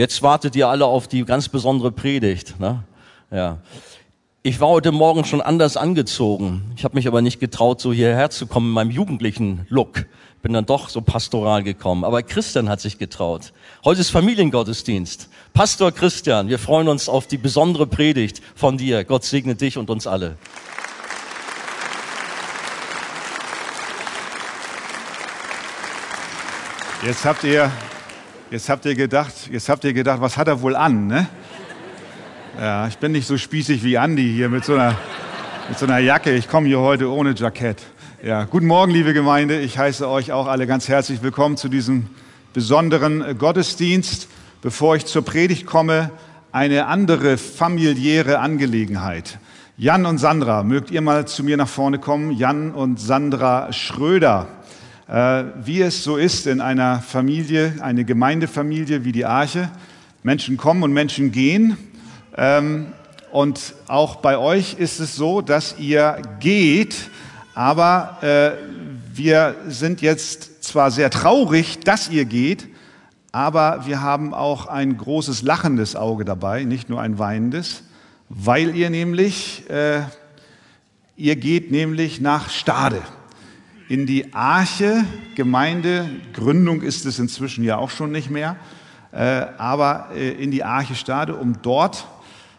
Jetzt wartet ihr alle auf die ganz besondere Predigt. Ne? Ja. Ich war heute Morgen schon anders angezogen. Ich habe mich aber nicht getraut, so hierher zu kommen in meinem jugendlichen Look. Bin dann doch so pastoral gekommen. Aber Christian hat sich getraut. Heute ist Familiengottesdienst. Pastor Christian, wir freuen uns auf die besondere Predigt von dir. Gott segne dich und uns alle. Jetzt habt ihr, jetzt habt ihr gedacht, jetzt habt ihr gedacht, was hat er wohl an, ne? Ja, ich bin nicht so spießig wie Andi hier mit so einer, mit so einer Jacke. Ich komme hier heute ohne Jackett. Ja, guten Morgen, liebe Gemeinde. Ich heiße euch auch alle ganz herzlich willkommen zu diesem besonderen Gottesdienst. Bevor ich zur Predigt komme, eine andere familiäre Angelegenheit. Jan und Sandra, mögt ihr mal zu mir nach vorne kommen? Jan und Sandra Schröder. Äh, wie es so ist in einer Familie, eine Gemeindefamilie wie die Arche. Menschen kommen und Menschen gehen. Ähm, und auch bei euch ist es so, dass ihr geht, aber äh, wir sind jetzt zwar sehr traurig, dass ihr geht, aber wir haben auch ein großes lachendes Auge dabei, nicht nur ein weinendes, weil ihr nämlich, äh, ihr geht nämlich nach Stade in die Arche Gemeinde, Gründung ist es inzwischen ja auch schon nicht mehr, äh, aber äh, in die Arche Stade, um dort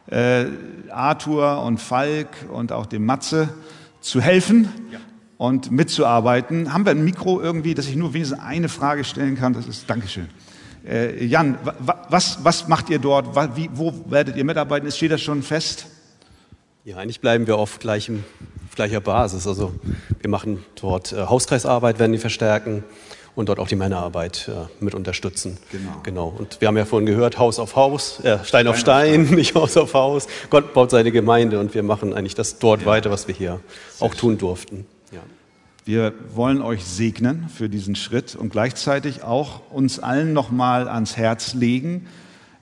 äh, Arthur und Falk und auch dem Matze zu helfen ja. und mitzuarbeiten. Haben wir ein Mikro irgendwie, dass ich nur wenigstens eine Frage stellen kann? Das ist Dankeschön. Äh, Jan, was, was macht ihr dort? Wie, wo werdet ihr mitarbeiten? Steht das schon fest? Ja, eigentlich bleiben wir auf gleichem, gleicher Basis. Also wir machen dort äh, Hauskreisarbeit, werden die verstärken und dort auch die Männerarbeit äh, mit unterstützen. Genau. genau. Und wir haben ja vorhin gehört, Haus auf Haus, äh, Stein, Stein, auf Stein, Stein, nicht Haus auf Haus. Gott baut seine Gemeinde und wir machen eigentlich das dort ja. weiter, was wir hier Sehr auch tun durften. Ja. Wir wollen euch segnen für diesen Schritt und gleichzeitig auch uns allen nochmal ans Herz legen.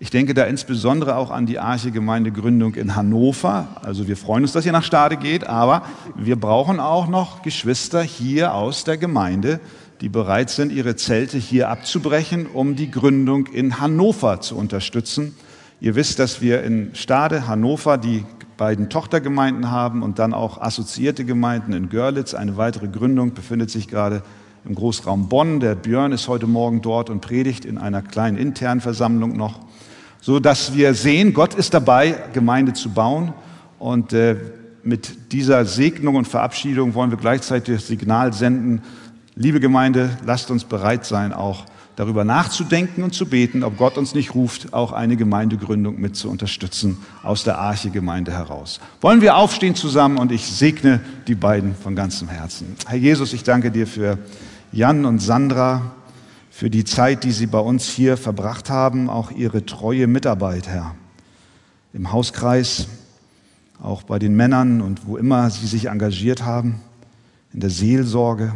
Ich denke da insbesondere auch an die Arche Gemeindegründung in Hannover. Also wir freuen uns, dass ihr nach Stade geht, aber wir brauchen auch noch Geschwister hier aus der Gemeinde, die bereit sind, ihre Zelte hier abzubrechen, um die Gründung in Hannover zu unterstützen. Ihr wisst, dass wir in Stade, Hannover die beiden Tochtergemeinden haben und dann auch assoziierte Gemeinden in Görlitz. Eine weitere Gründung befindet sich gerade im Großraum Bonn. Der Björn ist heute Morgen dort und predigt in einer kleinen internen Versammlung noch, so dass wir sehen, Gott ist dabei, Gemeinde zu bauen und äh, mit dieser Segnung und Verabschiedung wollen wir gleichzeitig das Signal senden, Liebe Gemeinde, lasst uns bereit sein, auch darüber nachzudenken und zu beten, ob Gott uns nicht ruft, auch eine Gemeindegründung mit zu unterstützen aus der Arche-Gemeinde heraus. Wollen wir aufstehen zusammen und ich segne die beiden von ganzem Herzen. Herr Jesus, ich danke dir für Jan und Sandra, für die Zeit, die sie bei uns hier verbracht haben, auch ihre treue Mitarbeit, Herr, im Hauskreis, auch bei den Männern und wo immer sie sich engagiert haben, in der Seelsorge.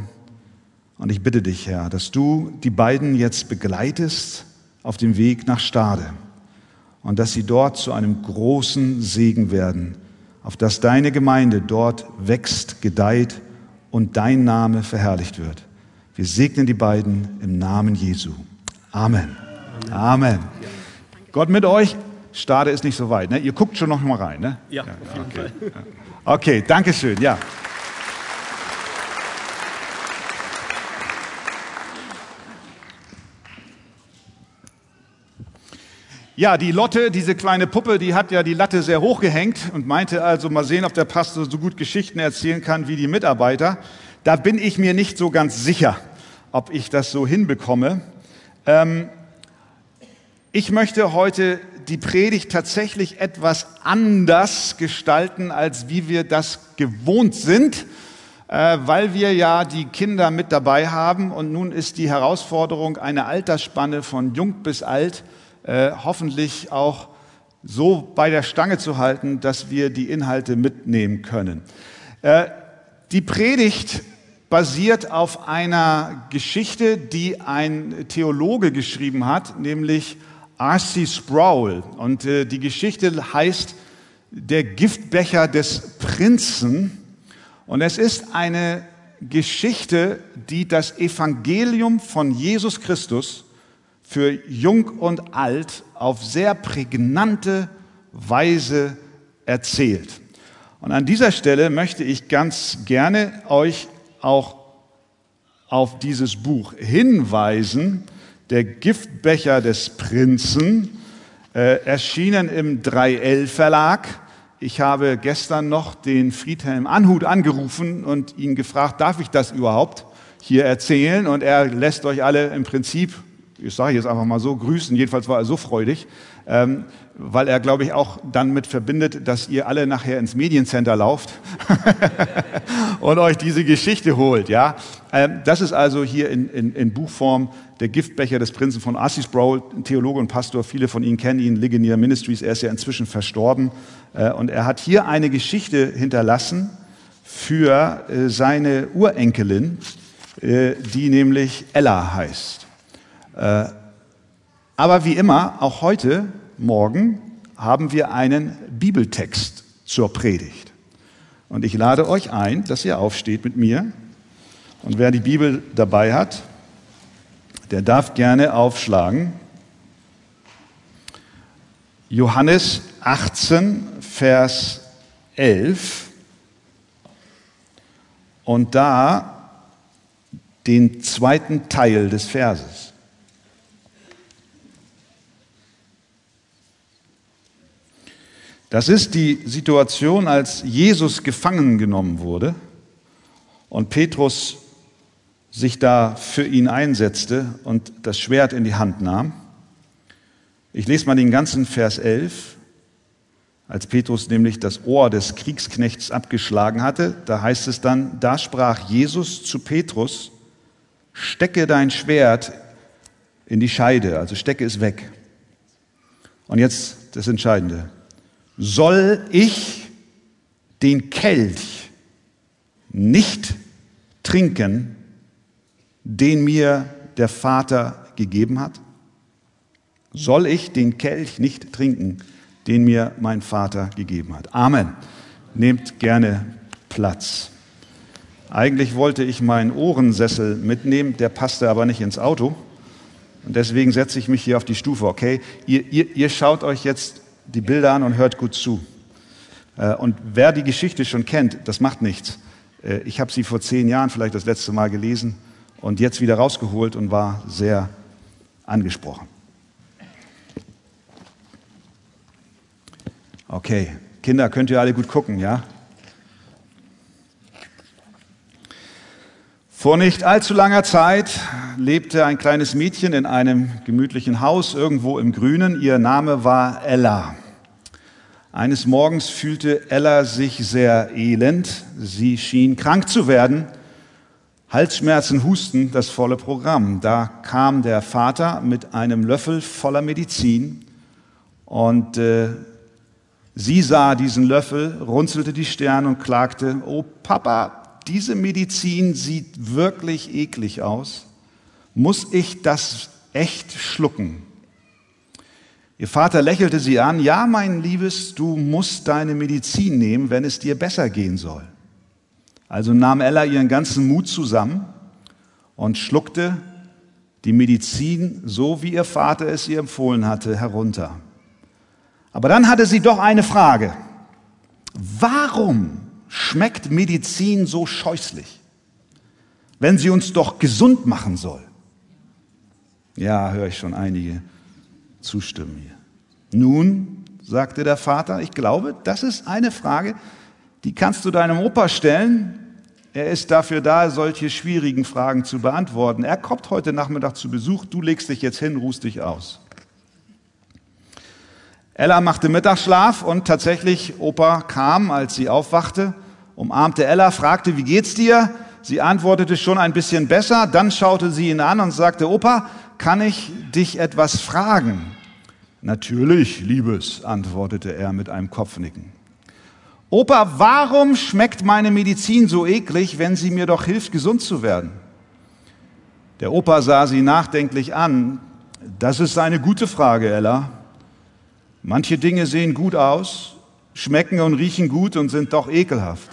Und ich bitte dich, Herr, dass du die beiden jetzt begleitest auf dem Weg nach Stade und dass sie dort zu einem großen Segen werden, auf dass deine Gemeinde dort wächst, gedeiht und dein Name verherrlicht wird. Wir segnen die beiden im Namen Jesu. Amen. Amen. Amen. Gott mit euch. Stade ist nicht so weit. Ne? Ihr guckt schon noch mal rein. Ne? Ja, auf jeden okay. Fall. Okay, danke schön. Ja. Ja, die Lotte, diese kleine Puppe, die hat ja die Latte sehr hoch gehängt und meinte also mal sehen, ob der Pastor so gut Geschichten erzählen kann wie die Mitarbeiter. Da bin ich mir nicht so ganz sicher, ob ich das so hinbekomme. Ähm, ich möchte heute die Predigt tatsächlich etwas anders gestalten, als wie wir das gewohnt sind, äh, weil wir ja die Kinder mit dabei haben und nun ist die Herausforderung eine Altersspanne von jung bis alt äh, hoffentlich auch so bei der Stange zu halten, dass wir die Inhalte mitnehmen können. Äh, die Predigt basiert auf einer Geschichte, die ein Theologe geschrieben hat, nämlich R.C. Sproul. Und äh, die Geschichte heißt Der Giftbecher des Prinzen. Und es ist eine Geschichte, die das Evangelium von Jesus Christus für jung und alt auf sehr prägnante Weise erzählt. Und an dieser Stelle möchte ich ganz gerne euch auch auf dieses Buch hinweisen. Der Giftbecher des Prinzen, äh, erschienen im 3L Verlag. Ich habe gestern noch den Friedhelm Anhut angerufen und ihn gefragt, darf ich das überhaupt hier erzählen? Und er lässt euch alle im Prinzip, ich sage jetzt einfach mal so, grüßen. Jedenfalls war er so freudig, ähm, weil er, glaube ich, auch dann mit verbindet, dass ihr alle nachher ins Mediencenter lauft und euch diese Geschichte holt. Ja, ähm, das ist also hier in, in, in, Buchform der Giftbecher des Prinzen von Assis Browl, Theologe und Pastor. Viele von Ihnen kennen ihn, Ligonier Ministries. Er ist ja inzwischen verstorben äh, und er hat hier eine Geschichte hinterlassen für äh, seine Urenkelin, äh, die nämlich Ella heißt. Aber wie immer, auch heute Morgen haben wir einen Bibeltext zur Predigt. Und ich lade euch ein, dass ihr aufsteht mit mir. Und wer die Bibel dabei hat, der darf gerne aufschlagen. Johannes 18, Vers 11. Und da den zweiten Teil des Verses. Das ist die Situation, als Jesus gefangen genommen wurde und Petrus sich da für ihn einsetzte und das Schwert in die Hand nahm. Ich lese mal den ganzen Vers 11. Als Petrus nämlich das Ohr des Kriegsknechts abgeschlagen hatte, da heißt es dann, da sprach Jesus zu Petrus, stecke dein Schwert in die Scheide, also stecke es weg. Und jetzt das Entscheidende soll ich den Kelch nicht trinken, den mir der Vater gegeben hat? Soll ich den Kelch nicht trinken, den mir mein Vater gegeben hat? Amen. Nehmt gerne Platz. Eigentlich wollte ich meinen Ohrensessel mitnehmen, der passte aber nicht ins Auto. Und deswegen setze ich mich hier auf die Stufe, okay? Ihr, ihr, ihr schaut euch jetzt die Bilder an und hört gut zu. Äh, und wer die Geschichte schon kennt, das macht nichts. Äh, ich habe sie vor zehn Jahren vielleicht das letzte Mal gelesen und jetzt wieder rausgeholt und war sehr angesprochen. Okay, Kinder, könnt ihr alle gut gucken, ja? Vor nicht allzu langer Zeit lebte ein kleines Mädchen in einem gemütlichen Haus irgendwo im Grünen. Ihr Name war Ella. Eines Morgens fühlte Ella sich sehr elend. Sie schien krank zu werden. Halsschmerzen, Husten, das volle Programm. Da kam der Vater mit einem Löffel voller Medizin und äh, sie sah diesen Löffel, runzelte die Stirn und klagte, oh Papa, diese Medizin sieht wirklich eklig aus. Muss ich das echt schlucken? Ihr Vater lächelte sie an, ja, mein Liebes, du musst deine Medizin nehmen, wenn es dir besser gehen soll. Also nahm Ella ihren ganzen Mut zusammen und schluckte die Medizin, so wie ihr Vater es ihr empfohlen hatte, herunter. Aber dann hatte sie doch eine Frage. Warum schmeckt Medizin so scheußlich, wenn sie uns doch gesund machen soll? Ja, höre ich schon einige zustimmen hier. Nun, sagte der Vater, ich glaube, das ist eine Frage, die kannst du deinem Opa stellen. Er ist dafür da, solche schwierigen Fragen zu beantworten. Er kommt heute Nachmittag zu Besuch, du legst dich jetzt hin, ruhst dich aus. Ella machte Mittagsschlaf und tatsächlich, Opa kam, als sie aufwachte umarmte Ella, fragte, wie geht's dir? Sie antwortete schon ein bisschen besser, dann schaute sie ihn an und sagte, Opa, kann ich dich etwas fragen? Natürlich, Liebes, antwortete er mit einem Kopfnicken. Opa, warum schmeckt meine Medizin so eklig, wenn sie mir doch hilft, gesund zu werden? Der Opa sah sie nachdenklich an. Das ist eine gute Frage, Ella. Manche Dinge sehen gut aus, schmecken und riechen gut und sind doch ekelhaft.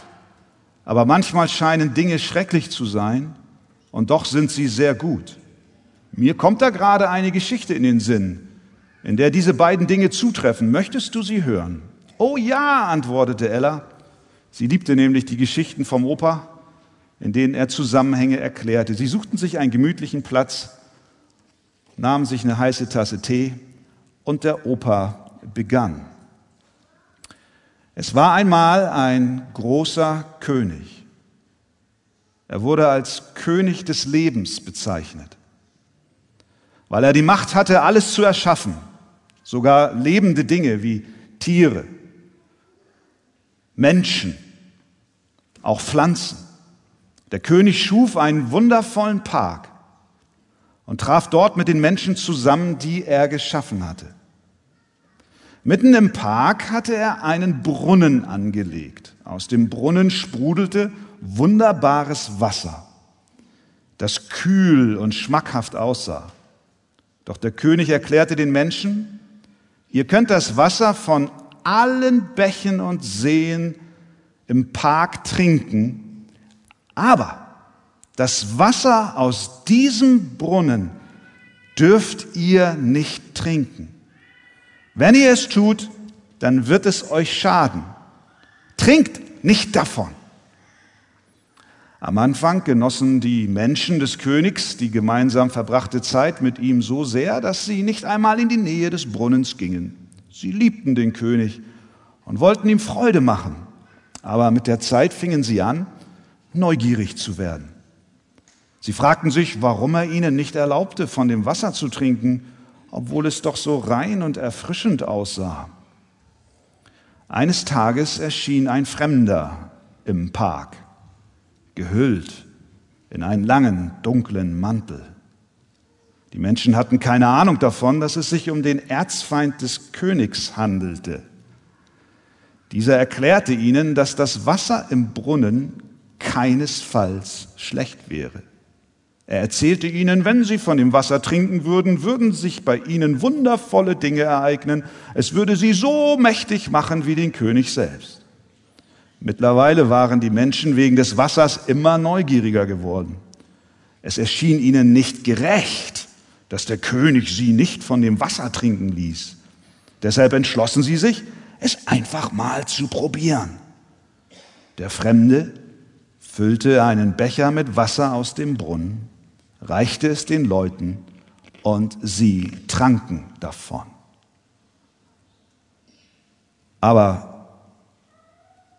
Aber manchmal scheinen Dinge schrecklich zu sein und doch sind sie sehr gut. Mir kommt da gerade eine Geschichte in den Sinn, in der diese beiden Dinge zutreffen. Möchtest du sie hören? Oh ja, antwortete Ella. Sie liebte nämlich die Geschichten vom Opa, in denen er Zusammenhänge erklärte. Sie suchten sich einen gemütlichen Platz, nahmen sich eine heiße Tasse Tee und der Opa begann. Es war einmal ein großer König. Er wurde als König des Lebens bezeichnet, weil er die Macht hatte, alles zu erschaffen, sogar lebende Dinge wie Tiere, Menschen, auch Pflanzen. Der König schuf einen wundervollen Park und traf dort mit den Menschen zusammen, die er geschaffen hatte. Mitten im Park hatte er einen Brunnen angelegt. Aus dem Brunnen sprudelte wunderbares Wasser, das kühl und schmackhaft aussah. Doch der König erklärte den Menschen, ihr könnt das Wasser von allen Bächen und Seen im Park trinken, aber das Wasser aus diesem Brunnen dürft ihr nicht trinken. Wenn ihr es tut, dann wird es euch schaden. Trinkt nicht davon. Am Anfang genossen die Menschen des Königs die gemeinsam verbrachte Zeit mit ihm so sehr, dass sie nicht einmal in die Nähe des Brunnens gingen. Sie liebten den König und wollten ihm Freude machen. Aber mit der Zeit fingen sie an, neugierig zu werden. Sie fragten sich, warum er ihnen nicht erlaubte, von dem Wasser zu trinken obwohl es doch so rein und erfrischend aussah. Eines Tages erschien ein Fremder im Park, gehüllt in einen langen, dunklen Mantel. Die Menschen hatten keine Ahnung davon, dass es sich um den Erzfeind des Königs handelte. Dieser erklärte ihnen, dass das Wasser im Brunnen keinesfalls schlecht wäre. Er erzählte ihnen, wenn sie von dem Wasser trinken würden, würden sich bei ihnen wundervolle Dinge ereignen. Es würde sie so mächtig machen wie den König selbst. Mittlerweile waren die Menschen wegen des Wassers immer neugieriger geworden. Es erschien ihnen nicht gerecht, dass der König sie nicht von dem Wasser trinken ließ. Deshalb entschlossen sie sich, es einfach mal zu probieren. Der Fremde füllte einen Becher mit Wasser aus dem Brunnen reichte es den Leuten und sie tranken davon. Aber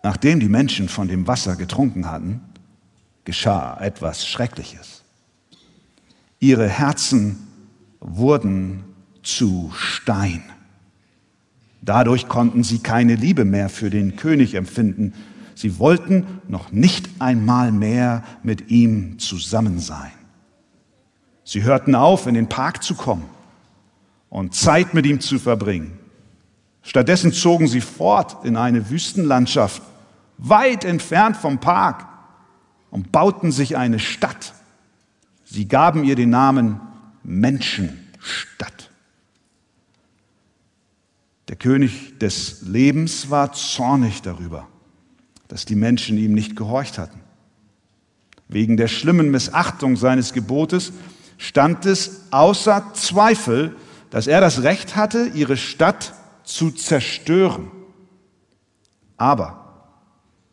nachdem die Menschen von dem Wasser getrunken hatten, geschah etwas Schreckliches. Ihre Herzen wurden zu Stein. Dadurch konnten sie keine Liebe mehr für den König empfinden. Sie wollten noch nicht einmal mehr mit ihm zusammen sein. Sie hörten auf, in den Park zu kommen und Zeit mit ihm zu verbringen. Stattdessen zogen sie fort in eine Wüstenlandschaft, weit entfernt vom Park, und bauten sich eine Stadt. Sie gaben ihr den Namen Menschenstadt. Der König des Lebens war zornig darüber, dass die Menschen ihm nicht gehorcht hatten. Wegen der schlimmen Missachtung seines Gebotes stand es außer Zweifel, dass er das Recht hatte, ihre Stadt zu zerstören. Aber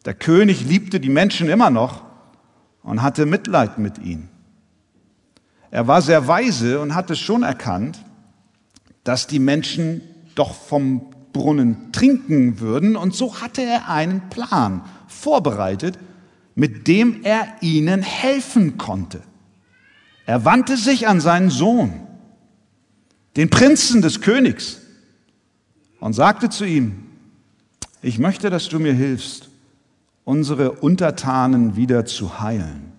der König liebte die Menschen immer noch und hatte Mitleid mit ihnen. Er war sehr weise und hatte schon erkannt, dass die Menschen doch vom Brunnen trinken würden, und so hatte er einen Plan vorbereitet, mit dem er ihnen helfen konnte. Er wandte sich an seinen Sohn, den Prinzen des Königs, und sagte zu ihm, ich möchte, dass du mir hilfst, unsere Untertanen wieder zu heilen.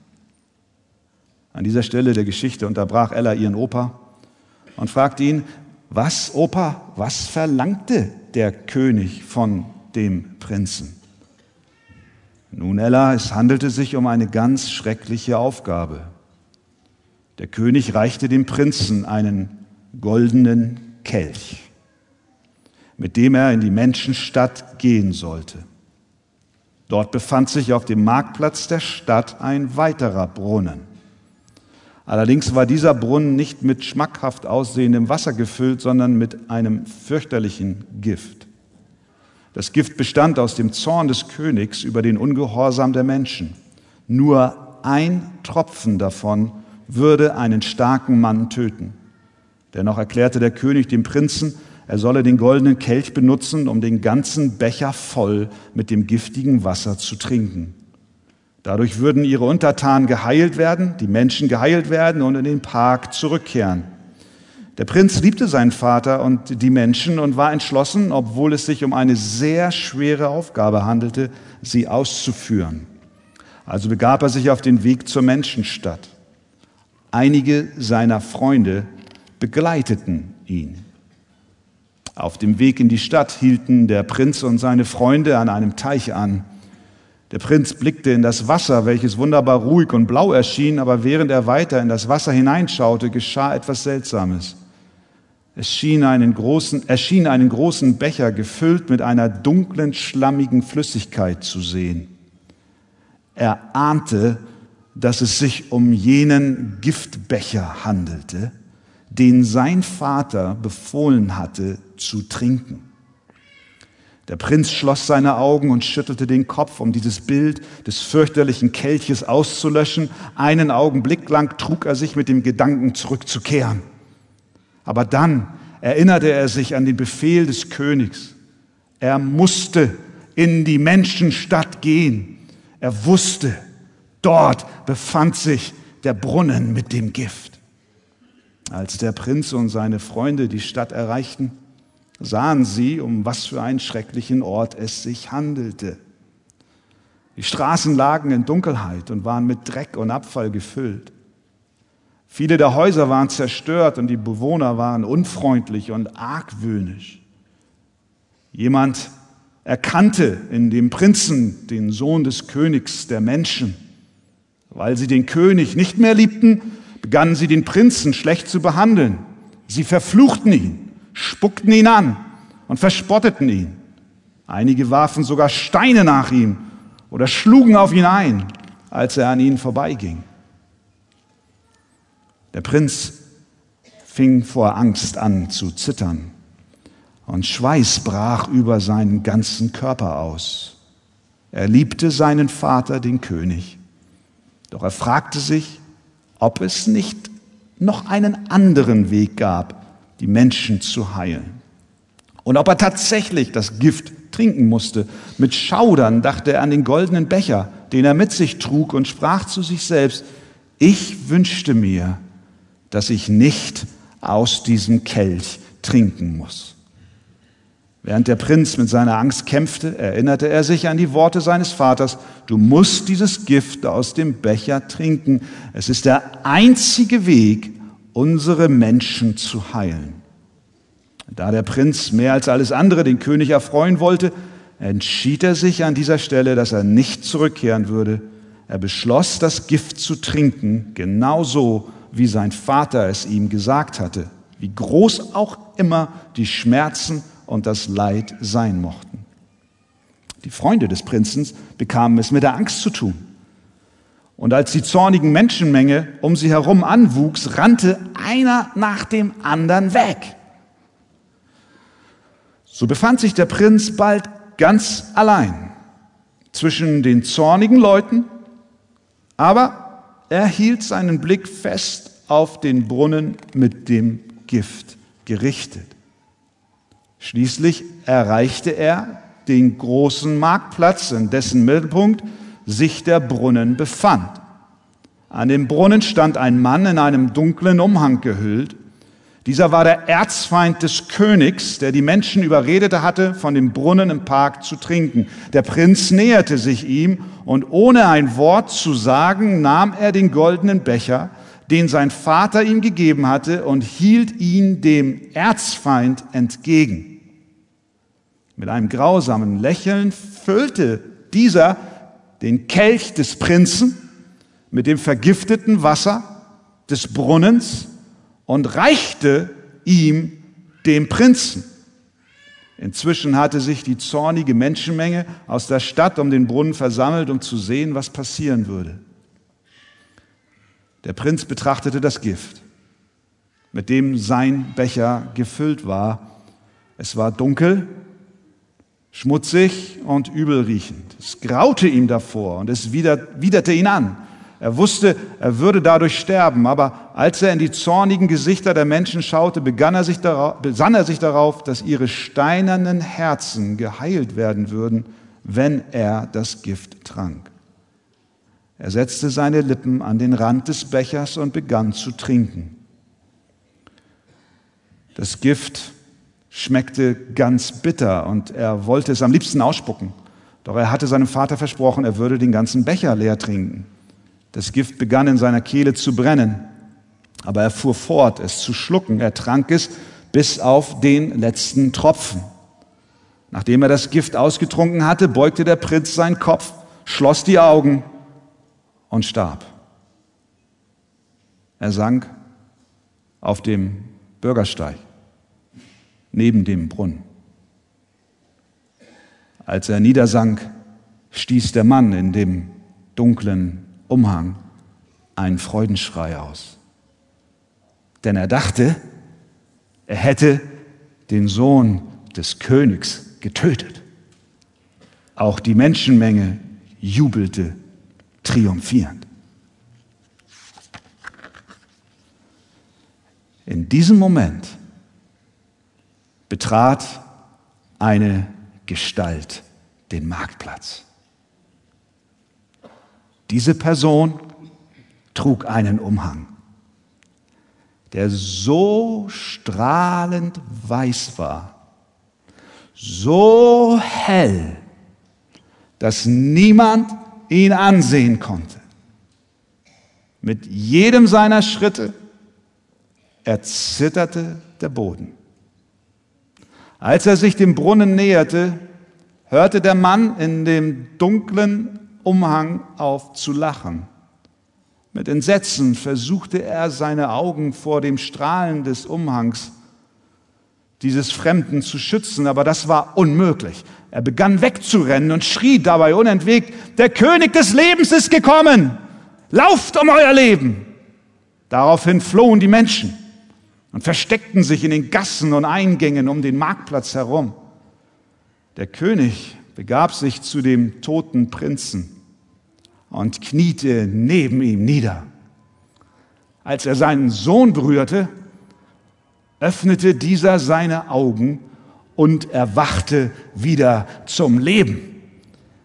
An dieser Stelle der Geschichte unterbrach Ella ihren Opa und fragte ihn, was, Opa, was verlangte der König von dem Prinzen? Nun, Ella, es handelte sich um eine ganz schreckliche Aufgabe. Der König reichte dem Prinzen einen goldenen Kelch, mit dem er in die Menschenstadt gehen sollte. Dort befand sich auf dem Marktplatz der Stadt ein weiterer Brunnen. Allerdings war dieser Brunnen nicht mit schmackhaft aussehendem Wasser gefüllt, sondern mit einem fürchterlichen Gift. Das Gift bestand aus dem Zorn des Königs über den Ungehorsam der Menschen. Nur ein Tropfen davon würde einen starken Mann töten. Dennoch erklärte der König dem Prinzen, er solle den goldenen Kelch benutzen, um den ganzen Becher voll mit dem giftigen Wasser zu trinken. Dadurch würden ihre Untertanen geheilt werden, die Menschen geheilt werden und in den Park zurückkehren. Der Prinz liebte seinen Vater und die Menschen und war entschlossen, obwohl es sich um eine sehr schwere Aufgabe handelte, sie auszuführen. Also begab er sich auf den Weg zur Menschenstadt. Einige seiner Freunde begleiteten ihn. Auf dem Weg in die Stadt hielten der Prinz und seine Freunde an einem Teich an. Der Prinz blickte in das Wasser, welches wunderbar ruhig und blau erschien, aber während er weiter in das Wasser hineinschaute, geschah etwas Seltsames. Es schien einen großen, erschien einen großen Becher gefüllt mit einer dunklen, schlammigen Flüssigkeit zu sehen. Er ahnte, dass es sich um jenen Giftbecher handelte, den sein Vater befohlen hatte zu trinken. Der Prinz schloss seine Augen und schüttelte den Kopf, um dieses Bild des fürchterlichen Kelches auszulöschen. Einen Augenblick lang trug er sich mit dem Gedanken zurückzukehren. Aber dann erinnerte er sich an den Befehl des Königs. Er musste in die Menschenstadt gehen. Er wusste, dort befand sich der Brunnen mit dem Gift. Als der Prinz und seine Freunde die Stadt erreichten, sahen sie, um was für einen schrecklichen Ort es sich handelte. Die Straßen lagen in Dunkelheit und waren mit Dreck und Abfall gefüllt. Viele der Häuser waren zerstört und die Bewohner waren unfreundlich und argwöhnisch. Jemand erkannte in dem Prinzen den Sohn des Königs der Menschen. Weil sie den König nicht mehr liebten, begannen sie den Prinzen schlecht zu behandeln. Sie verfluchten ihn spuckten ihn an und verspotteten ihn. Einige warfen sogar Steine nach ihm oder schlugen auf ihn ein, als er an ihnen vorbeiging. Der Prinz fing vor Angst an zu zittern und Schweiß brach über seinen ganzen Körper aus. Er liebte seinen Vater, den König, doch er fragte sich, ob es nicht noch einen anderen Weg gab, die Menschen zu heilen. Und ob er tatsächlich das Gift trinken musste, mit Schaudern dachte er an den goldenen Becher, den er mit sich trug und sprach zu sich selbst, ich wünschte mir, dass ich nicht aus diesem Kelch trinken muss. Während der Prinz mit seiner Angst kämpfte, erinnerte er sich an die Worte seines Vaters, du musst dieses Gift aus dem Becher trinken. Es ist der einzige Weg, unsere Menschen zu heilen. Da der Prinz mehr als alles andere den König erfreuen wollte, entschied er sich an dieser Stelle, dass er nicht zurückkehren würde. Er beschloss, das Gift zu trinken, genauso wie sein Vater es ihm gesagt hatte, wie groß auch immer die Schmerzen und das Leid sein mochten. Die Freunde des Prinzen bekamen es mit der Angst zu tun. Und als die zornigen Menschenmenge um sie herum anwuchs, rannte einer nach dem anderen weg. So befand sich der Prinz bald ganz allein zwischen den zornigen Leuten, aber er hielt seinen Blick fest auf den Brunnen mit dem Gift gerichtet. Schließlich erreichte er den großen Marktplatz, in dessen Mittelpunkt sich der Brunnen befand. An dem Brunnen stand ein Mann in einem dunklen Umhang gehüllt. Dieser war der Erzfeind des Königs, der die Menschen überredete hatte, von dem Brunnen im Park zu trinken. Der Prinz näherte sich ihm und ohne ein Wort zu sagen, nahm er den goldenen Becher, den sein Vater ihm gegeben hatte, und hielt ihn dem Erzfeind entgegen. Mit einem grausamen Lächeln füllte dieser den Kelch des Prinzen mit dem vergifteten Wasser des Brunnens und reichte ihm dem Prinzen. Inzwischen hatte sich die zornige Menschenmenge aus der Stadt um den Brunnen versammelt, um zu sehen, was passieren würde. Der Prinz betrachtete das Gift, mit dem sein Becher gefüllt war. Es war dunkel, schmutzig und übelriechend. Es graute ihm davor und es widerte ihn an. Er wusste, er würde dadurch sterben, aber als er in die zornigen Gesichter der Menschen schaute, begann er sich darauf, besann er sich darauf, dass ihre steinernen Herzen geheilt werden würden, wenn er das Gift trank. Er setzte seine Lippen an den Rand des Bechers und begann zu trinken. Das Gift schmeckte ganz bitter und er wollte es am liebsten ausspucken. Doch er hatte seinem Vater versprochen, er würde den ganzen Becher leer trinken. Das Gift begann in seiner Kehle zu brennen, aber er fuhr fort, es zu schlucken. Er trank es bis auf den letzten Tropfen. Nachdem er das Gift ausgetrunken hatte, beugte der Prinz seinen Kopf, schloss die Augen und starb. Er sank auf dem Bürgersteig neben dem Brunnen. Als er niedersank, stieß der Mann in dem dunklen Umhang einen Freudenschrei aus. Denn er dachte, er hätte den Sohn des Königs getötet. Auch die Menschenmenge jubelte triumphierend. In diesem Moment betrat eine Gestalt den Marktplatz. Diese Person trug einen Umhang, der so strahlend weiß war, so hell, dass niemand ihn ansehen konnte. Mit jedem seiner Schritte erzitterte der Boden. Als er sich dem Brunnen näherte, hörte der Mann in dem dunklen Umhang auf zu lachen. Mit Entsetzen versuchte er seine Augen vor dem Strahlen des Umhangs dieses Fremden zu schützen, aber das war unmöglich. Er begann wegzurennen und schrie dabei unentwegt, der König des Lebens ist gekommen, lauft um euer Leben. Daraufhin flohen die Menschen und versteckten sich in den Gassen und Eingängen um den Marktplatz herum. Der König begab sich zu dem toten Prinzen und kniete neben ihm nieder. Als er seinen Sohn berührte, öffnete dieser seine Augen und erwachte wieder zum Leben.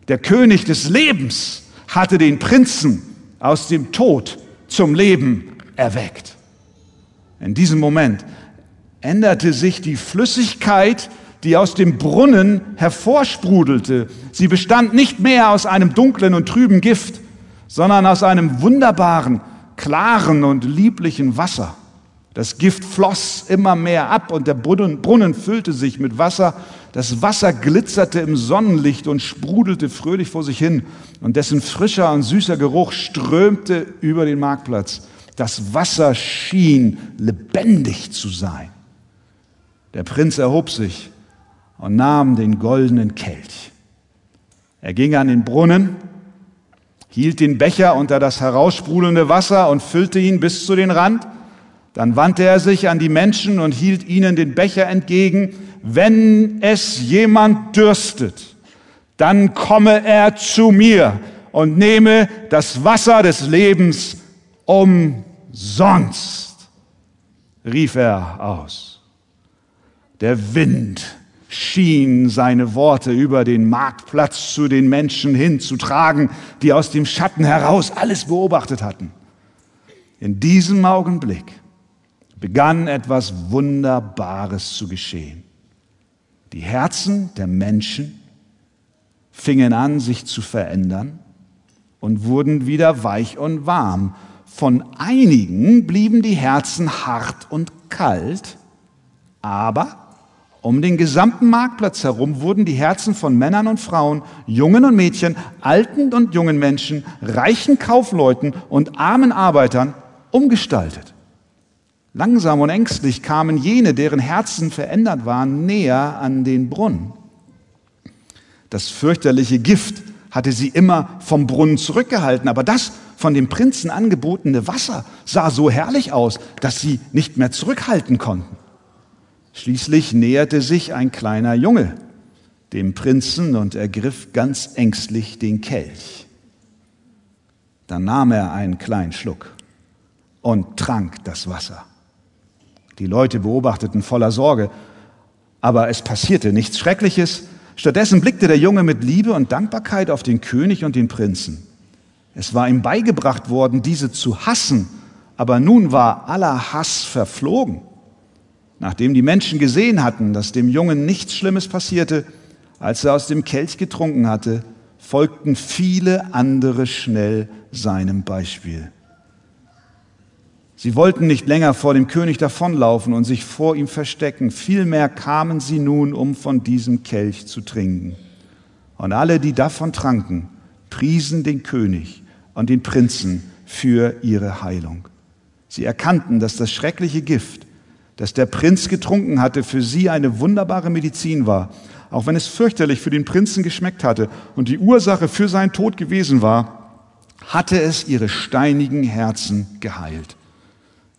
Der König des Lebens hatte den Prinzen aus dem Tod zum Leben erweckt. In diesem Moment änderte sich die Flüssigkeit, die aus dem Brunnen hervorsprudelte. Sie bestand nicht mehr aus einem dunklen und trüben Gift, sondern aus einem wunderbaren, klaren und lieblichen Wasser. Das Gift floss immer mehr ab und der Brunnen, Brunnen, füllte sich mit Wasser. Das Wasser glitzerte im Sonnenlicht und sprudelte fröhlich vor sich hin und dessen frischer und süßer Geruch strömte über den Marktplatz. Das Wasser schien lebendig zu sein. Der Prinz erhob sich und nahm den goldenen Kelch. Er ging an den Brunnen, hielt den Becher unter das heraussprudelnde Wasser und füllte ihn bis zu den Rand. Dann wandte er sich an die Menschen und hielt ihnen den Becher entgegen. Wenn es jemand dürstet, dann komme er zu mir und nehme das Wasser des Lebens umsonst, rief er aus. Der Wind schien seine Worte über den Marktplatz zu den Menschen hinzutragen, die aus dem Schatten heraus alles beobachtet hatten. In diesem Augenblick begann etwas Wunderbares zu geschehen. Die Herzen der Menschen fingen an, sich zu verändern und wurden wieder weich und warm von einigen blieben die Herzen hart und kalt, aber um den gesamten Marktplatz herum wurden die Herzen von Männern und Frauen, Jungen und Mädchen, alten und jungen Menschen, reichen Kaufleuten und armen Arbeitern umgestaltet. Langsam und ängstlich kamen jene, deren Herzen verändert waren, näher an den Brunnen. Das fürchterliche Gift hatte sie immer vom Brunnen zurückgehalten, aber das von dem Prinzen angebotene Wasser sah so herrlich aus, dass sie nicht mehr zurückhalten konnten. Schließlich näherte sich ein kleiner Junge dem Prinzen und ergriff ganz ängstlich den Kelch. Dann nahm er einen kleinen Schluck und trank das Wasser. Die Leute beobachteten voller Sorge, aber es passierte nichts Schreckliches. Stattdessen blickte der Junge mit Liebe und Dankbarkeit auf den König und den Prinzen. Es war ihm beigebracht worden, diese zu hassen, aber nun war aller Hass verflogen. Nachdem die Menschen gesehen hatten, dass dem Jungen nichts Schlimmes passierte, als er aus dem Kelch getrunken hatte, folgten viele andere schnell seinem Beispiel. Sie wollten nicht länger vor dem König davonlaufen und sich vor ihm verstecken, vielmehr kamen sie nun, um von diesem Kelch zu trinken. Und alle, die davon tranken, priesen den König und den Prinzen für ihre Heilung. Sie erkannten, dass das schreckliche Gift, das der Prinz getrunken hatte, für sie eine wunderbare Medizin war, auch wenn es fürchterlich für den Prinzen geschmeckt hatte und die Ursache für seinen Tod gewesen war, hatte es ihre steinigen Herzen geheilt.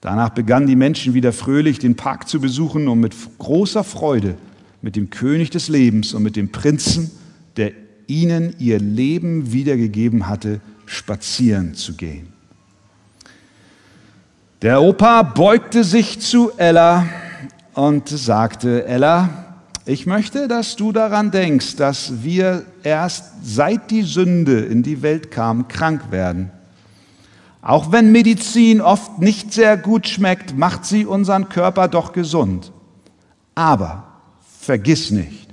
Danach begannen die Menschen wieder fröhlich den Park zu besuchen, um mit großer Freude mit dem König des Lebens und mit dem Prinzen, der ihnen ihr Leben wiedergegeben hatte, spazieren zu gehen. Der Opa beugte sich zu Ella und sagte, Ella, ich möchte, dass du daran denkst, dass wir erst seit die Sünde in die Welt kam, krank werden. Auch wenn Medizin oft nicht sehr gut schmeckt, macht sie unseren Körper doch gesund. Aber vergiss nicht,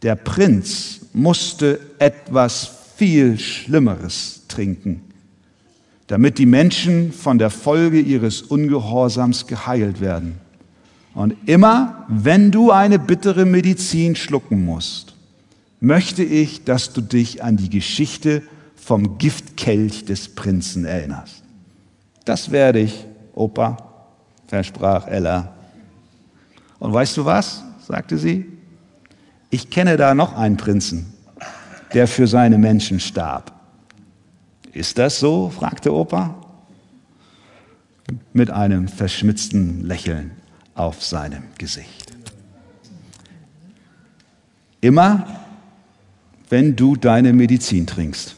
der Prinz musste etwas viel Schlimmeres trinken, damit die Menschen von der Folge ihres Ungehorsams geheilt werden. Und immer, wenn du eine bittere Medizin schlucken musst, möchte ich, dass du dich an die Geschichte vom Giftkelch des Prinzen erinnerst. Das werde ich, Opa, versprach Ella. Und weißt du was? sagte sie. Ich kenne da noch einen Prinzen, der für seine Menschen starb. Ist das so? fragte Opa mit einem verschmitzten Lächeln auf seinem Gesicht. Immer wenn du deine Medizin trinkst,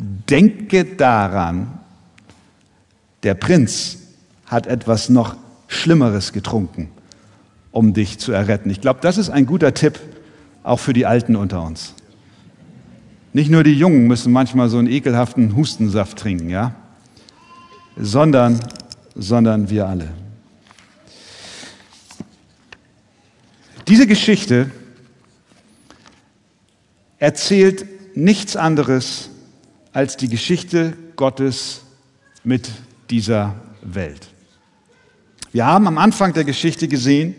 Denke daran, der Prinz hat etwas noch Schlimmeres getrunken, um dich zu erretten. Ich glaube, das ist ein guter Tipp, auch für die Alten unter uns. Nicht nur die Jungen müssen manchmal so einen ekelhaften Hustensaft trinken, ja, sondern, sondern wir alle. Diese Geschichte erzählt nichts anderes als die Geschichte Gottes mit dieser Welt. Wir haben am Anfang der Geschichte gesehen,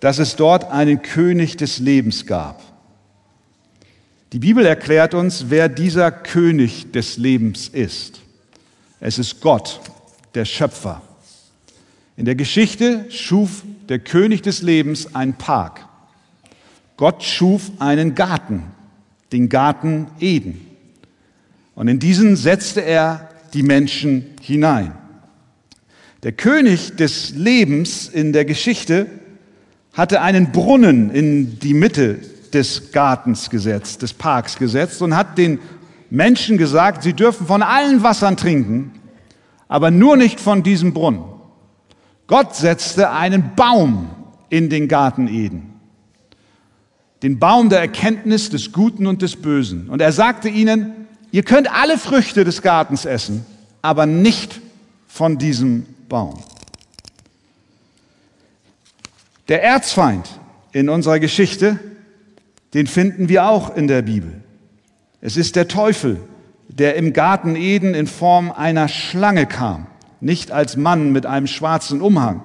dass es dort einen König des Lebens gab. Die Bibel erklärt uns, wer dieser König des Lebens ist. Es ist Gott, der Schöpfer. In der Geschichte schuf der König des Lebens einen Park. Gott schuf einen Garten, den Garten Eden. Und in diesen setzte er die Menschen hinein. Der König des Lebens in der Geschichte hatte einen Brunnen in die Mitte des Gartens gesetzt, des Parks gesetzt und hat den Menschen gesagt, sie dürfen von allen Wassern trinken, aber nur nicht von diesem Brunnen. Gott setzte einen Baum in den Garten Eden. Den Baum der Erkenntnis des Guten und des Bösen. Und er sagte ihnen, Ihr könnt alle Früchte des Gartens essen, aber nicht von diesem Baum. Der Erzfeind in unserer Geschichte, den finden wir auch in der Bibel. Es ist der Teufel, der im Garten Eden in Form einer Schlange kam, nicht als Mann mit einem schwarzen Umhang,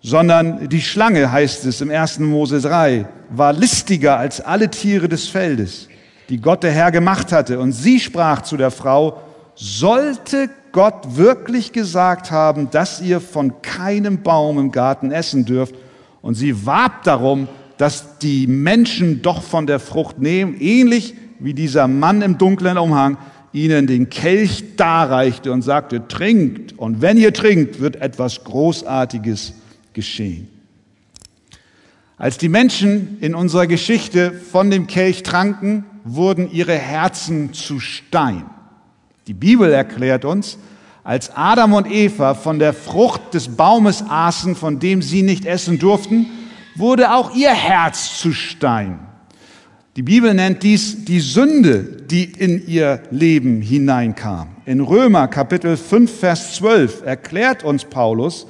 sondern die Schlange, heißt es im 1. Mose 3, war listiger als alle Tiere des Feldes die Gott der Herr gemacht hatte. Und sie sprach zu der Frau, sollte Gott wirklich gesagt haben, dass ihr von keinem Baum im Garten essen dürft? Und sie warb darum, dass die Menschen doch von der Frucht nehmen, ähnlich wie dieser Mann im dunklen Umhang, ihnen den Kelch darreichte und sagte, trinkt, und wenn ihr trinkt, wird etwas Großartiges geschehen. Als die Menschen in unserer Geschichte von dem Kelch tranken, wurden ihre Herzen zu Stein. Die Bibel erklärt uns, als Adam und Eva von der Frucht des Baumes aßen, von dem sie nicht essen durften, wurde auch ihr Herz zu Stein. Die Bibel nennt dies die Sünde, die in ihr Leben hineinkam. In Römer Kapitel 5, Vers 12 erklärt uns Paulus,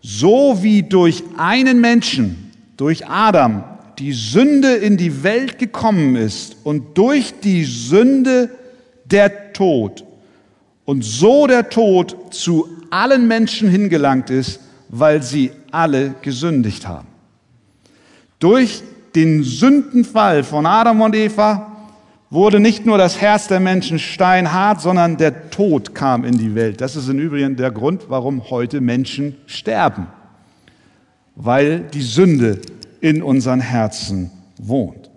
so wie durch einen Menschen, durch Adam, die Sünde in die Welt gekommen ist und durch die Sünde der Tod und so der Tod zu allen Menschen hingelangt ist, weil sie alle gesündigt haben. Durch den Sündenfall von Adam und Eva wurde nicht nur das Herz der Menschen steinhart, sondern der Tod kam in die Welt. Das ist im Übrigen der Grund, warum heute Menschen sterben, weil die Sünde in unseren Herzen wohnt.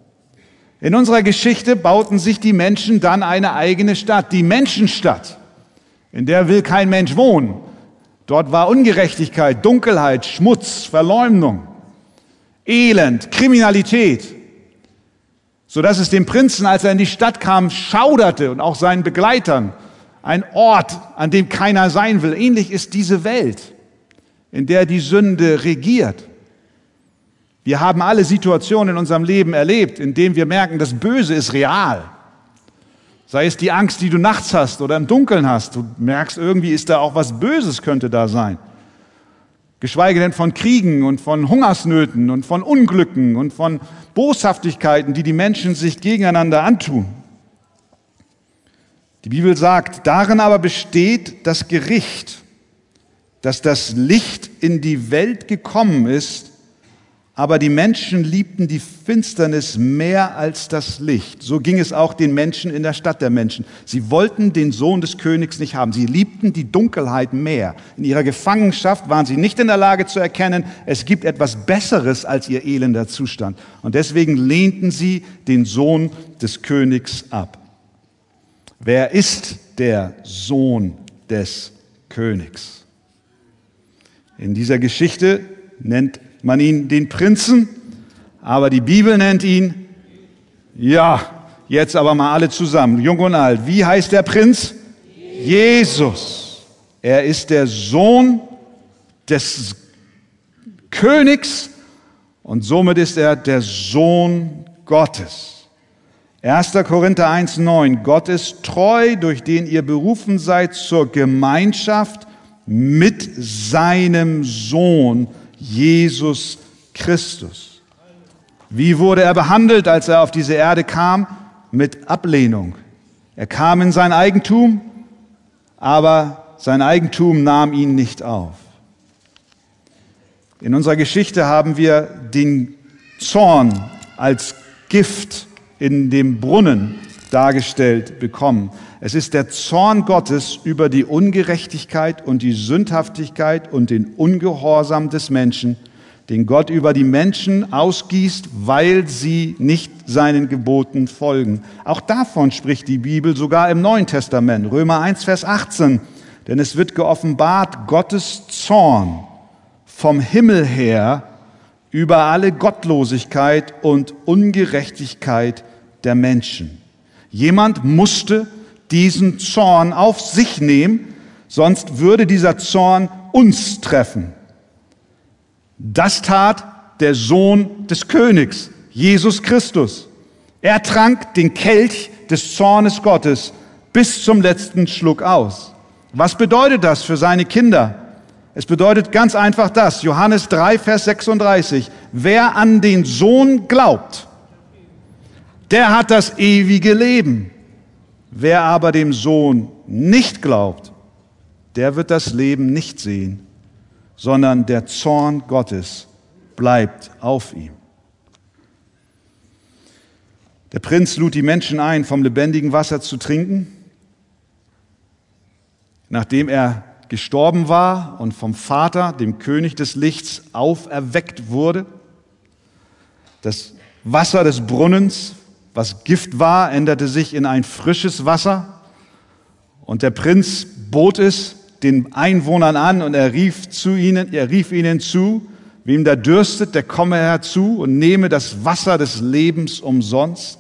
In unserer Geschichte bauten sich die Menschen dann eine eigene Stadt, die Menschenstadt. In der will kein Mensch wohnen. Dort war Ungerechtigkeit, Dunkelheit, Schmutz, Verleumdung, Elend, Kriminalität, sodass es dem Prinzen, als er in die Stadt kam, schauderte und auch seinen Begleitern. Ein Ort, an dem keiner sein will. Ähnlich ist diese Welt, in der die Sünde regiert. Wir haben alle Situationen in unserem Leben erlebt, in denen wir merken, das Böse ist real. Sei es die Angst, die du nachts hast oder im Dunkeln hast. Du merkst, irgendwie ist da auch was Böses könnte da sein. Geschweige denn von Kriegen und von Hungersnöten und von Unglücken und von Boshaftigkeiten, die die Menschen sich gegeneinander antun. Die Bibel sagt, darin aber besteht das Gericht, dass das Licht in die Welt gekommen ist aber die Menschen liebten die Finsternis mehr als das Licht. So ging es auch den Menschen in der Stadt der Menschen. Sie wollten den Sohn des Königs nicht haben. Sie liebten die Dunkelheit mehr. In ihrer Gefangenschaft waren sie nicht in der Lage zu erkennen, es gibt etwas Besseres als ihr elender Zustand. Und deswegen lehnten sie den Sohn des Königs ab. Wer ist der Sohn des Königs? In dieser Geschichte nennt man ihn den Prinzen, aber die Bibel nennt ihn, ja, jetzt aber mal alle zusammen, jung und alt. Wie heißt der Prinz? Jesus. Er ist der Sohn des Königs und somit ist er der Sohn Gottes. 1. Korinther 1.9. Gott ist treu, durch den ihr berufen seid zur Gemeinschaft mit seinem Sohn, Jesus Christus. Wie wurde er behandelt, als er auf diese Erde kam? Mit Ablehnung. Er kam in sein Eigentum, aber sein Eigentum nahm ihn nicht auf. In unserer Geschichte haben wir den Zorn als Gift in dem Brunnen dargestellt bekommen. Es ist der Zorn Gottes über die Ungerechtigkeit und die Sündhaftigkeit und den Ungehorsam des Menschen, den Gott über die Menschen ausgießt, weil sie nicht seinen Geboten folgen. Auch davon spricht die Bibel sogar im Neuen Testament, Römer 1, Vers 18. Denn es wird geoffenbart Gottes Zorn vom Himmel her über alle Gottlosigkeit und Ungerechtigkeit der Menschen. Jemand musste diesen Zorn auf sich nehmen, sonst würde dieser Zorn uns treffen. Das tat der Sohn des Königs, Jesus Christus. Er trank den Kelch des Zornes Gottes bis zum letzten Schluck aus. Was bedeutet das für seine Kinder? Es bedeutet ganz einfach das, Johannes 3, Vers 36. Wer an den Sohn glaubt, der hat das ewige Leben. Wer aber dem Sohn nicht glaubt, der wird das Leben nicht sehen, sondern der Zorn Gottes bleibt auf ihm. Der Prinz lud die Menschen ein, vom lebendigen Wasser zu trinken. Nachdem er gestorben war und vom Vater, dem König des Lichts, auferweckt wurde, das Wasser des Brunnens was Gift war, änderte sich in ein frisches Wasser. Und der Prinz bot es den Einwohnern an und er rief zu ihnen, er rief ihnen zu, wem da dürstet, der komme herzu und nehme das Wasser des Lebens umsonst.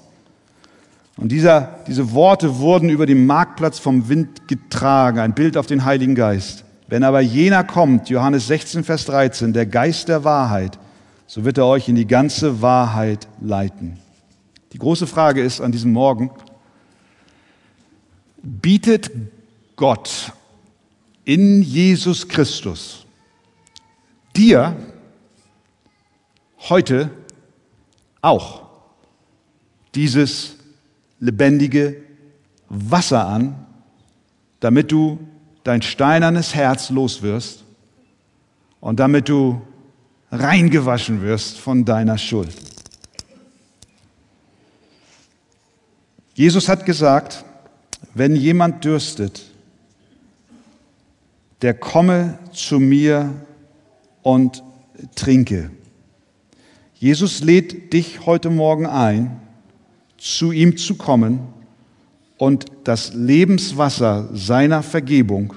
Und dieser, diese Worte wurden über den Marktplatz vom Wind getragen, ein Bild auf den Heiligen Geist. Wenn aber jener kommt, Johannes 16, Vers 13, der Geist der Wahrheit, so wird er euch in die ganze Wahrheit leiten. Die große Frage ist an diesem Morgen, bietet Gott in Jesus Christus dir heute auch dieses lebendige Wasser an, damit du dein steinernes Herz loswirst und damit du reingewaschen wirst von deiner Schuld. Jesus hat gesagt, wenn jemand dürstet, der komme zu mir und trinke. Jesus lädt dich heute Morgen ein, zu ihm zu kommen und das Lebenswasser seiner Vergebung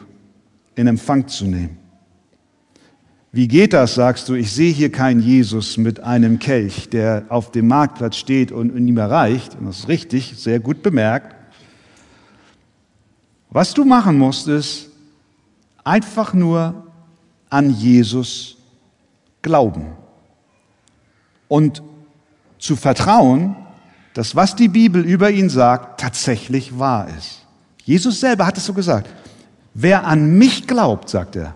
in Empfang zu nehmen. Wie geht das, sagst du? Ich sehe hier keinen Jesus mit einem Kelch, der auf dem Marktplatz steht und ihm erreicht. Und das ist richtig, sehr gut bemerkt. Was du machen musst, ist einfach nur an Jesus glauben und zu vertrauen, dass was die Bibel über ihn sagt, tatsächlich wahr ist. Jesus selber hat es so gesagt. Wer an mich glaubt, sagt er,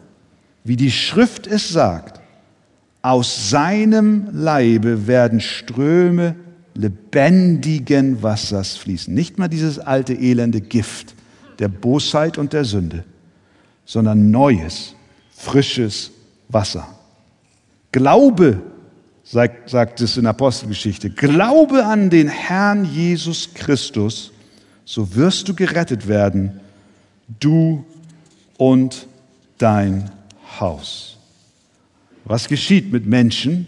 wie die Schrift es sagt, aus seinem Leibe werden Ströme lebendigen Wassers fließen. Nicht mal dieses alte elende Gift der Bosheit und der Sünde, sondern neues, frisches Wasser. Glaube sagt, sagt es in Apostelgeschichte, glaube an den Herrn Jesus Christus, so wirst du gerettet werden, du und dein Haus. Was geschieht mit Menschen,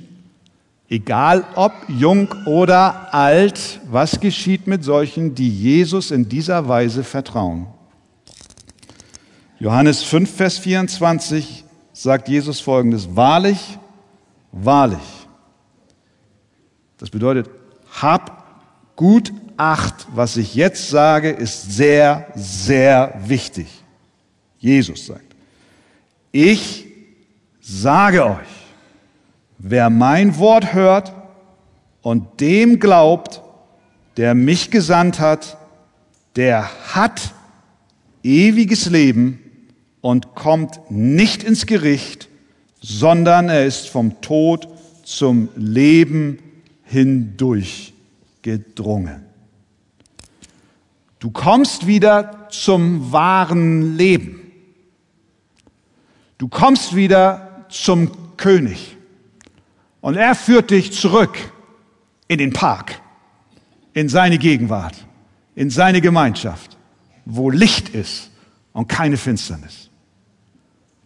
egal ob jung oder alt, was geschieht mit solchen, die Jesus in dieser Weise vertrauen? Johannes 5, Vers 24 sagt Jesus folgendes, wahrlich, wahrlich, das bedeutet, hab gut Acht, was ich jetzt sage, ist sehr, sehr wichtig. Jesus sagt, ich sage euch, wer mein Wort hört und dem glaubt, der mich gesandt hat, der hat ewiges Leben und kommt nicht ins Gericht, sondern er ist vom Tod zum Leben hindurch gedrungen. Du kommst wieder zum wahren Leben. Du kommst wieder zum König. Und er führt dich zurück in den Park, in seine Gegenwart, in seine Gemeinschaft, wo Licht ist und keine Finsternis.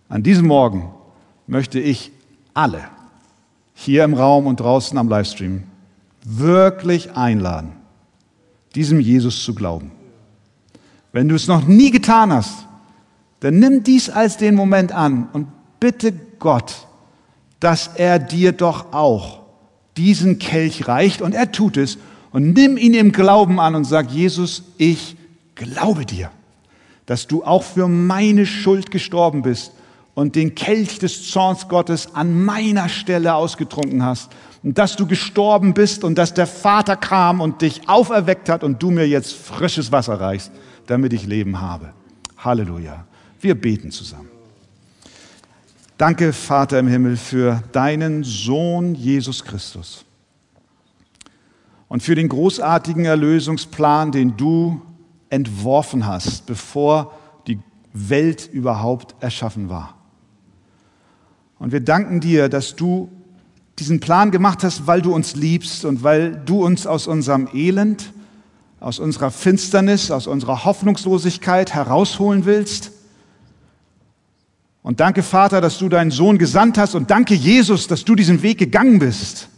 An diesem Morgen möchte ich alle hier im Raum und draußen am Livestream wirklich einladen, diesem Jesus zu glauben. Wenn du es noch nie getan hast, dann nimm dies als den Moment an und bitte Gott, dass er dir doch auch diesen Kelch reicht und er tut es und nimm ihn im Glauben an und sag, Jesus, ich glaube dir, dass du auch für meine Schuld gestorben bist und den Kelch des Zorns Gottes an meiner Stelle ausgetrunken hast und dass du gestorben bist und dass der Vater kam und dich auferweckt hat und du mir jetzt frisches Wasser reichst, damit ich Leben habe. Halleluja. Wir beten zusammen. Danke, Vater im Himmel, für deinen Sohn Jesus Christus und für den großartigen Erlösungsplan, den du entworfen hast, bevor die Welt überhaupt erschaffen war. Und wir danken dir, dass du diesen Plan gemacht hast, weil du uns liebst und weil du uns aus unserem Elend, aus unserer Finsternis, aus unserer Hoffnungslosigkeit herausholen willst. Und danke, Vater, dass du deinen Sohn gesandt hast. Und danke, Jesus, dass du diesen Weg gegangen bist,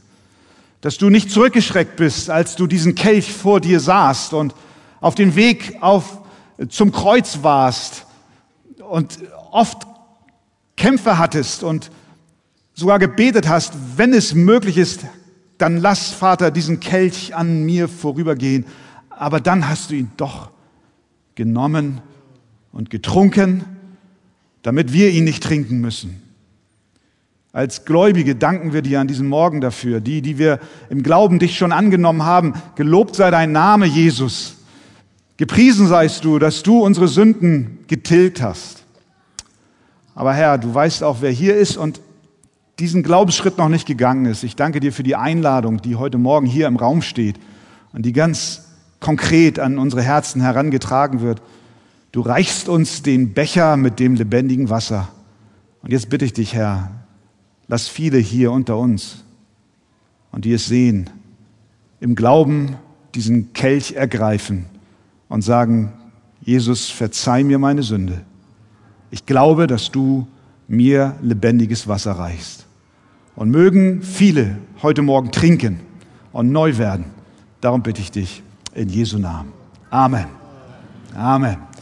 dass du nicht zurückgeschreckt bist, als du diesen Kelch vor dir sahst und auf den Weg auf zum Kreuz warst und oft Kämpfe hattest und sogar gebetet hast, wenn es möglich ist, dann lass, Vater, diesen Kelch an mir vorübergehen. Aber dann hast du ihn doch genommen und getrunken, damit wir ihn nicht trinken müssen. Als Gläubige danken wir dir an diesem Morgen dafür, die, die wir im Glauben dich schon angenommen haben. Gelobt sei dein Name, Jesus. Gepriesen seist du, dass du unsere Sünden getilgt hast. Aber Herr, du weißt auch, wer hier ist und diesen Glaubensschritt noch nicht gegangen ist. Ich danke dir für die Einladung, die heute Morgen hier im Raum steht und die ganz konkret an unsere Herzen herangetragen wird. Du reichst uns den Becher mit dem lebendigen Wasser. Und jetzt bitte ich dich, Herr, lass viele hier unter uns und die es sehen, im Glauben diesen Kelch ergreifen und sagen, Jesus, verzeih mir meine Sünde. Ich glaube, dass du mir lebendiges Wasser reichst. Und mögen viele heute Morgen trinken und neu werden. Darum bitte ich dich in Jesu Namen. Amen. Amen.